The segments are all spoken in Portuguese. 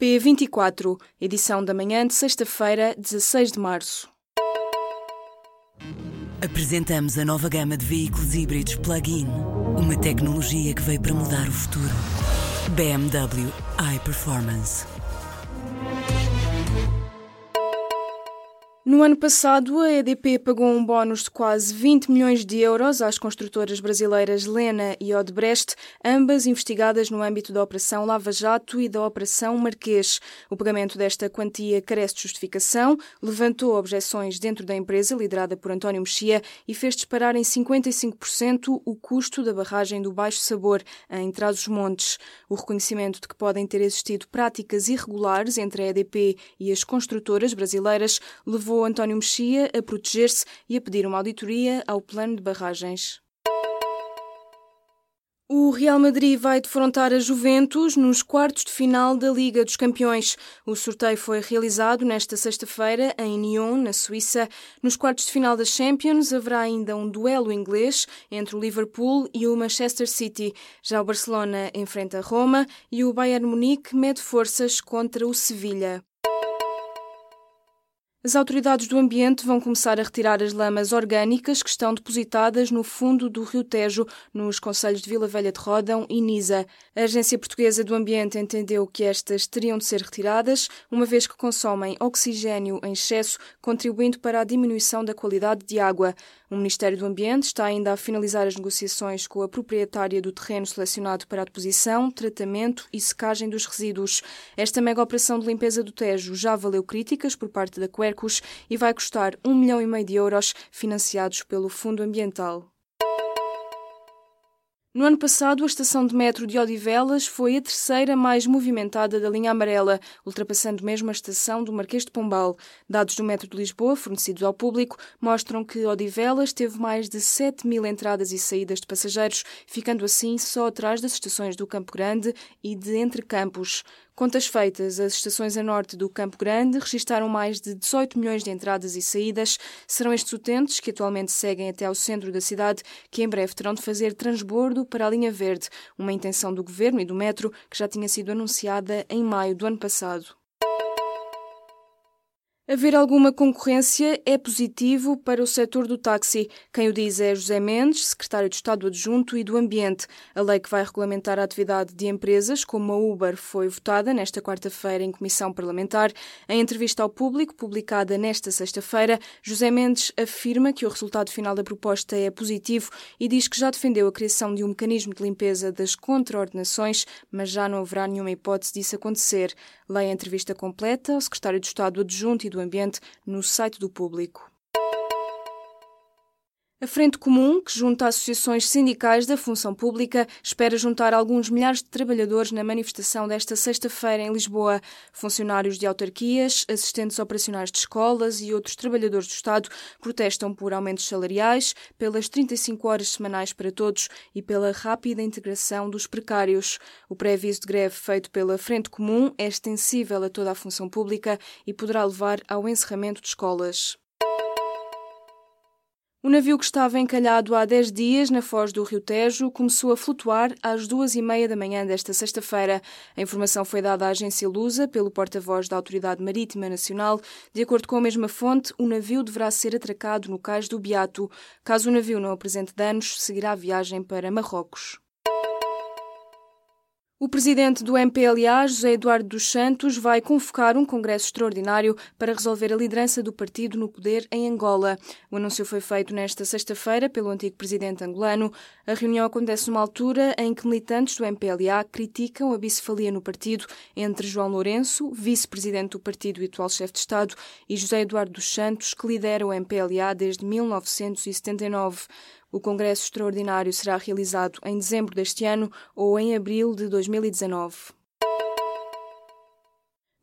P24, edição da manhã de sexta-feira, 16 de março. Apresentamos a nova gama de veículos híbridos plug-in. Uma tecnologia que veio para mudar o futuro. BMW iPerformance. No ano passado, a EDP pagou um bónus de quase 20 milhões de euros às construtoras brasileiras Lena e Odebrecht, ambas investigadas no âmbito da Operação Lava Jato e da Operação Marquês. O pagamento desta quantia carece de justificação, levantou objeções dentro da empresa, liderada por António Mexia, e fez disparar em 55% o custo da barragem do Baixo Sabor, em Trás-os-Montes. O reconhecimento de que podem ter existido práticas irregulares entre a EDP e as construtoras brasileiras levou António Mexia a proteger-se e a pedir uma auditoria ao plano de barragens. O Real Madrid vai defrontar a Juventus nos quartos de final da Liga dos Campeões. O sorteio foi realizado nesta sexta-feira em Nyon, na Suíça. Nos quartos de final da Champions haverá ainda um duelo inglês entre o Liverpool e o Manchester City. Já o Barcelona enfrenta Roma e o Bayern Munique mede forças contra o Sevilha. As autoridades do ambiente vão começar a retirar as lamas orgânicas que estão depositadas no fundo do Rio Tejo, nos concelhos de Vila Velha de Rodão e Nisa. A Agência Portuguesa do Ambiente entendeu que estas teriam de ser retiradas, uma vez que consomem oxigênio em excesso, contribuindo para a diminuição da qualidade de água. O Ministério do Ambiente está ainda a finalizar as negociações com a proprietária do terreno selecionado para a deposição, tratamento e secagem dos resíduos. Esta mega operação de limpeza do Tejo já valeu críticas por parte da E vai custar um milhão e meio de euros, financiados pelo Fundo Ambiental. No ano passado, a estação de metro de Odivelas foi a terceira mais movimentada da linha amarela, ultrapassando mesmo a estação do Marquês de Pombal. Dados do metro de Lisboa, fornecidos ao público, mostram que Odivelas teve mais de 7 mil entradas e saídas de passageiros, ficando assim só atrás das estações do Campo Grande e de Entre Campos. Contas feitas, as estações a norte do Campo Grande registaram mais de 18 milhões de entradas e saídas. Serão estes utentes, que atualmente seguem até ao centro da cidade, que em breve terão de fazer transbordo para a linha verde, uma intenção do governo e do metro que já tinha sido anunciada em maio do ano passado. Haver alguma concorrência é positivo para o setor do táxi. Quem o diz é José Mendes, secretário de Estado Adjunto e do Ambiente. A lei que vai regulamentar a atividade de empresas como a Uber foi votada nesta quarta-feira em comissão parlamentar. Em entrevista ao público, publicada nesta sexta-feira, José Mendes afirma que o resultado final da proposta é positivo e diz que já defendeu a criação de um mecanismo de limpeza das contraordenações, mas já não haverá nenhuma hipótese disso acontecer. Leia a entrevista completa ao secretário de Estado Adjunto e do Ambiente no site do público. A Frente Comum, que junta associações sindicais da função pública, espera juntar alguns milhares de trabalhadores na manifestação desta sexta-feira em Lisboa. Funcionários de autarquias, assistentes operacionais de escolas e outros trabalhadores do Estado protestam por aumentos salariais, pelas 35 horas semanais para todos e pela rápida integração dos precários. O pré-aviso de greve feito pela Frente Comum é extensível a toda a função pública e poderá levar ao encerramento de escolas. O navio que estava encalhado há 10 dias na foz do Rio Tejo começou a flutuar às duas e meia da manhã desta sexta-feira. A informação foi dada à agência Lusa pelo porta-voz da Autoridade Marítima Nacional. De acordo com a mesma fonte, o navio deverá ser atracado no cais do Beato. Caso o navio não apresente danos, seguirá a viagem para Marrocos. O presidente do MPLA, José Eduardo dos Santos, vai convocar um congresso extraordinário para resolver a liderança do partido no poder em Angola. O anúncio foi feito nesta sexta-feira pelo antigo presidente angolano. A reunião acontece numa altura em que militantes do MPLA criticam a bicefalia no partido entre João Lourenço, vice-presidente do partido e atual chefe de Estado, e José Eduardo dos Santos, que lidera o MPLA desde 1979. O Congresso Extraordinário será realizado em dezembro deste ano ou em abril de 2019.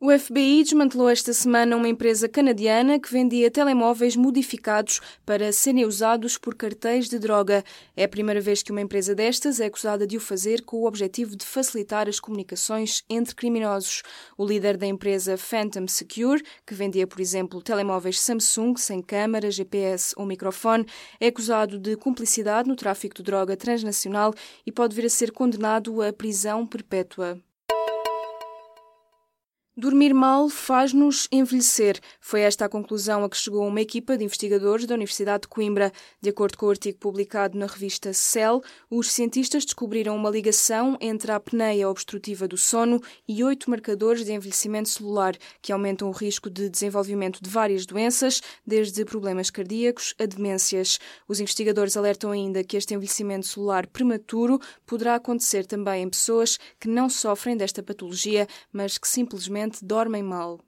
O FBI desmantelou esta semana uma empresa canadiana que vendia telemóveis modificados para serem usados por cartéis de droga. É a primeira vez que uma empresa destas é acusada de o fazer com o objetivo de facilitar as comunicações entre criminosos. O líder da empresa Phantom Secure, que vendia, por exemplo, telemóveis Samsung sem câmara, GPS ou microfone, é acusado de cumplicidade no tráfico de droga transnacional e pode vir a ser condenado à prisão perpétua. Dormir mal faz-nos envelhecer. Foi esta a conclusão a que chegou uma equipa de investigadores da Universidade de Coimbra. De acordo com o artigo publicado na revista Cell, os cientistas descobriram uma ligação entre a apneia obstrutiva do sono e oito marcadores de envelhecimento celular, que aumentam o risco de desenvolvimento de várias doenças, desde problemas cardíacos a demências. Os investigadores alertam ainda que este envelhecimento celular prematuro poderá acontecer também em pessoas que não sofrem desta patologia, mas que simplesmente dormem mal.